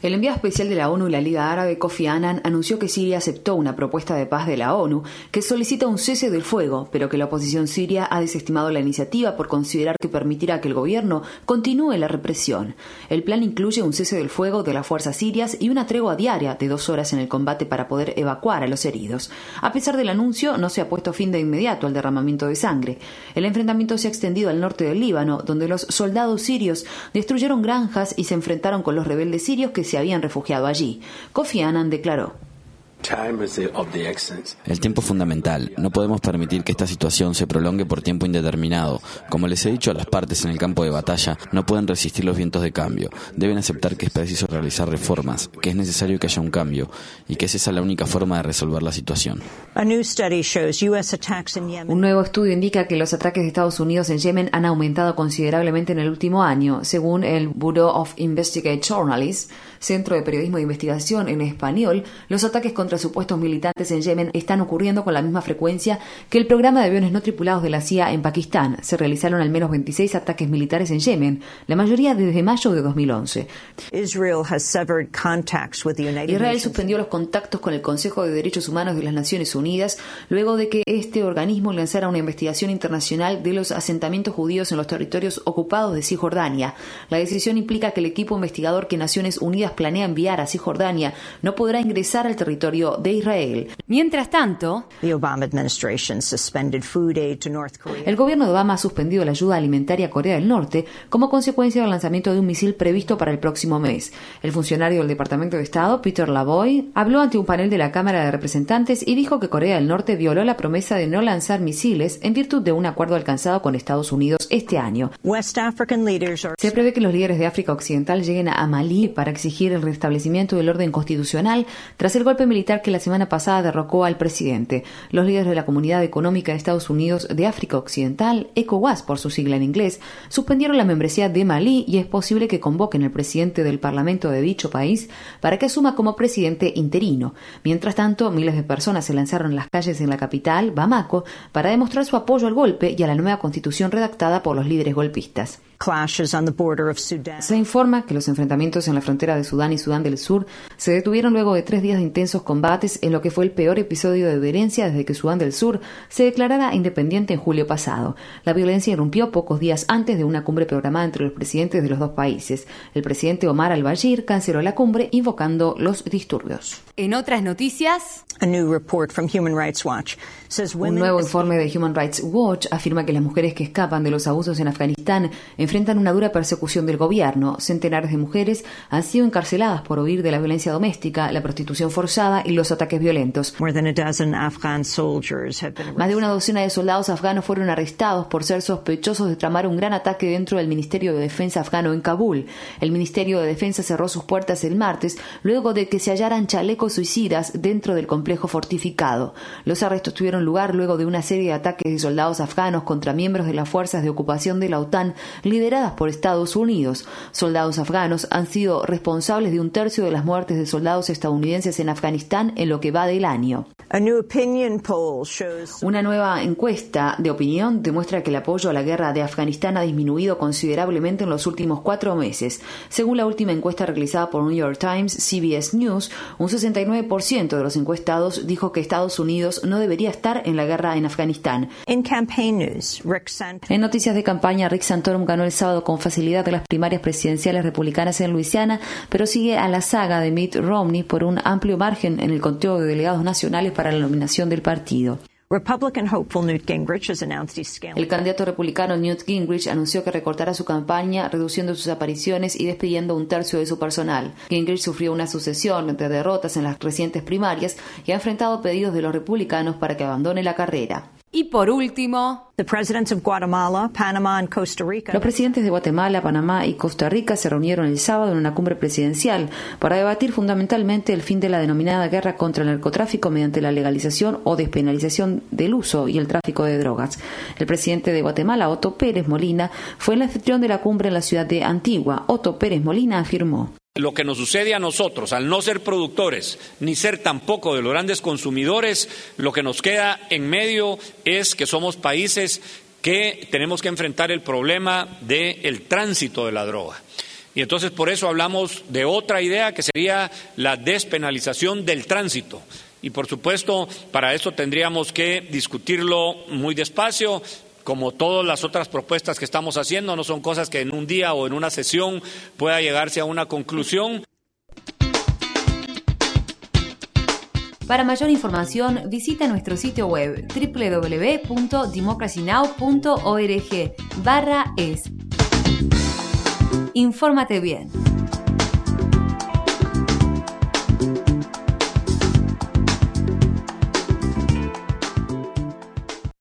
El enviado especial de la ONU y la Liga Árabe, Kofi Annan, anunció que Siria aceptó una propuesta de paz de la ONU que solicita un cese del fuego, pero que la oposición siria ha desestimado la iniciativa por considerar que permitirá que el gobierno continúe la represión. El plan incluye un cese del fuego de las fuerzas sirias y una tregua diaria de dos horas en el combate para poder evacuar a los heridos. A pesar del anuncio, no se ha puesto fin de inmediato al derramamiento de sangre. El enfrentamiento se ha extendido al norte del Líbano, donde los soldados sirios destruyeron granjas y se enfrentaron con los rebeldes sirios que se habían refugiado allí. Kofi Annan declaró. El tiempo es fundamental. No podemos permitir que esta situación se prolongue por tiempo indeterminado. Como les he dicho a las partes en el campo de batalla, no pueden resistir los vientos de cambio. Deben aceptar que es preciso realizar reformas, que es necesario que haya un cambio y que es esa la única forma de resolver la situación. Un nuevo estudio indica que los ataques de Estados Unidos en Yemen han aumentado considerablemente en el último año, según el Bureau of Investigate Journalists, Centro de Periodismo de Investigación en español. Los ataques contra supuestos militantes en Yemen están ocurriendo con la misma frecuencia que el programa de aviones no tripulados de la CIA en Pakistán. Se realizaron al menos 26 ataques militares en Yemen, la mayoría desde mayo de 2011. Israel suspendió los contactos con el Consejo de Derechos Humanos de las Naciones Unidas luego de que este organismo lanzara una investigación internacional de los asentamientos judíos en los territorios ocupados de Cisjordania. La decisión implica que el equipo investigador que Naciones Unidas planea enviar a Cisjordania no podrá ingresar al territorio de Israel. Mientras tanto, el gobierno de Obama ha suspendido la ayuda alimentaria a Corea del Norte como consecuencia del lanzamiento de un misil previsto para el próximo mes. El funcionario del Departamento de Estado, Peter Lavoy, habló ante un panel de la Cámara de Representantes y dijo que Corea del Norte violó la promesa de no lanzar misiles en virtud de un acuerdo alcanzado con Estados Unidos este año. Se prevé que los líderes de África Occidental lleguen a Malí para exigir el restablecimiento del orden constitucional tras el golpe militar que la semana pasada derrocó al presidente. Los líderes de la Comunidad Económica de Estados Unidos de África Occidental, ECOWAS por su sigla en inglés, suspendieron la membresía de Malí y es posible que convoquen al presidente del Parlamento de dicho país para que asuma como presidente interino. Mientras tanto, miles de personas se lanzaron a las calles en la capital, Bamako, para demostrar su apoyo al golpe y a la nueva constitución redactada por los líderes golpistas. Se informa que los enfrentamientos en la frontera de Sudán y Sudán del Sur se detuvieron luego de tres días de intensos combates en lo que fue el peor episodio de violencia desde que Sudán del Sur se declarara independiente en julio pasado. La violencia irrumpió pocos días antes de una cumbre programada entre los presidentes de los dos países. El presidente Omar al-Bashir canceló la cumbre invocando los disturbios. En otras noticias, un nuevo informe de Human Rights Watch afirma que las mujeres que escapan de los abusos en Afganistán enfrentan una dura persecución del gobierno. Centenares de mujeres han sido encarceladas por huir de la violencia doméstica, la prostitución forzada y los ataques violentos. Más de una docena de soldados afganos fueron arrestados por ser sospechosos de tramar un gran ataque dentro del Ministerio de Defensa afgano en Kabul. El Ministerio de Defensa cerró sus puertas el martes luego de que se hallaran chalecos suicidas dentro del complejo fortificado. Los arrestos tuvieron lugar luego de una serie de ataques de soldados afganos contra miembros de las fuerzas de ocupación de la OTAN lideradas por Estados Unidos. Soldados afganos han sido responsables de un tercio de las muertes de soldados estadounidenses en Afganistán en lo que va del año. Una nueva encuesta de opinión demuestra que el apoyo a la guerra de Afganistán ha disminuido considerablemente en los últimos cuatro meses. Según la última encuesta realizada por New York Times, CBS News, un 69% de los encuestados dijo que Estados Unidos no debería estar en la guerra en Afganistán. En noticias de campaña, Rick Santorum ganó el sábado con facilidad las primarias presidenciales republicanas en Luisiana, pero sigue a la saga de Mitt Romney por un amplio margen en el conteo de delegados nacionales para la nominación del partido. El candidato republicano Newt Gingrich anunció que recortará su campaña, reduciendo sus apariciones y despidiendo un tercio de su personal. Gingrich sufrió una sucesión de derrotas en las recientes primarias y ha enfrentado pedidos de los republicanos para que abandone la carrera. Y por último, los presidentes de Guatemala, Panamá y Costa Rica se reunieron el sábado en una cumbre presidencial para debatir fundamentalmente el fin de la denominada guerra contra el narcotráfico mediante la legalización o despenalización del uso y el tráfico de drogas. El presidente de Guatemala, Otto Pérez Molina, fue el anfitrión de la cumbre en la ciudad de Antigua. Otto Pérez Molina afirmó. Lo que nos sucede a nosotros, al no ser productores ni ser tampoco de los grandes consumidores, lo que nos queda en medio es que somos países que tenemos que enfrentar el problema del tránsito de la droga. Y entonces por eso hablamos de otra idea que sería la despenalización del tránsito. Y por supuesto, para eso tendríamos que discutirlo muy despacio, como todas las otras propuestas que estamos haciendo, no son cosas que en un día o en una sesión pueda llegarse a una conclusión. Para mayor información, visita nuestro sitio web www.democracynow.org barra es. Infórmate bien.